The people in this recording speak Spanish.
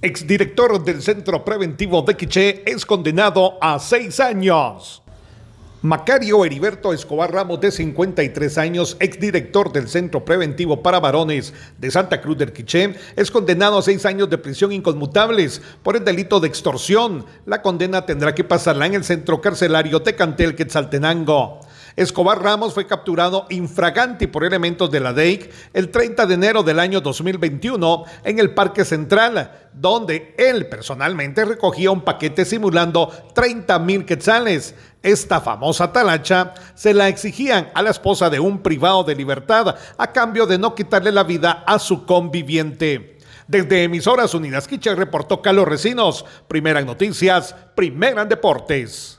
Exdirector del Centro Preventivo de Quiché es condenado a seis años. Macario Heriberto Escobar Ramos, de 53 años, exdirector del Centro Preventivo para Varones de Santa Cruz del Quiché, es condenado a seis años de prisión inconmutables por el delito de extorsión. La condena tendrá que pasarla en el centro carcelario Tecantel Quetzaltenango. Escobar Ramos fue capturado infraganti por elementos de la DEIC el 30 de enero del año 2021 en el Parque Central, donde él personalmente recogía un paquete simulando 30 mil quetzales. Esta famosa talacha se la exigían a la esposa de un privado de libertad a cambio de no quitarle la vida a su conviviente. Desde Emisoras Unidas Quiche reportó Carlos Recinos. Primera en noticias, primera en deportes.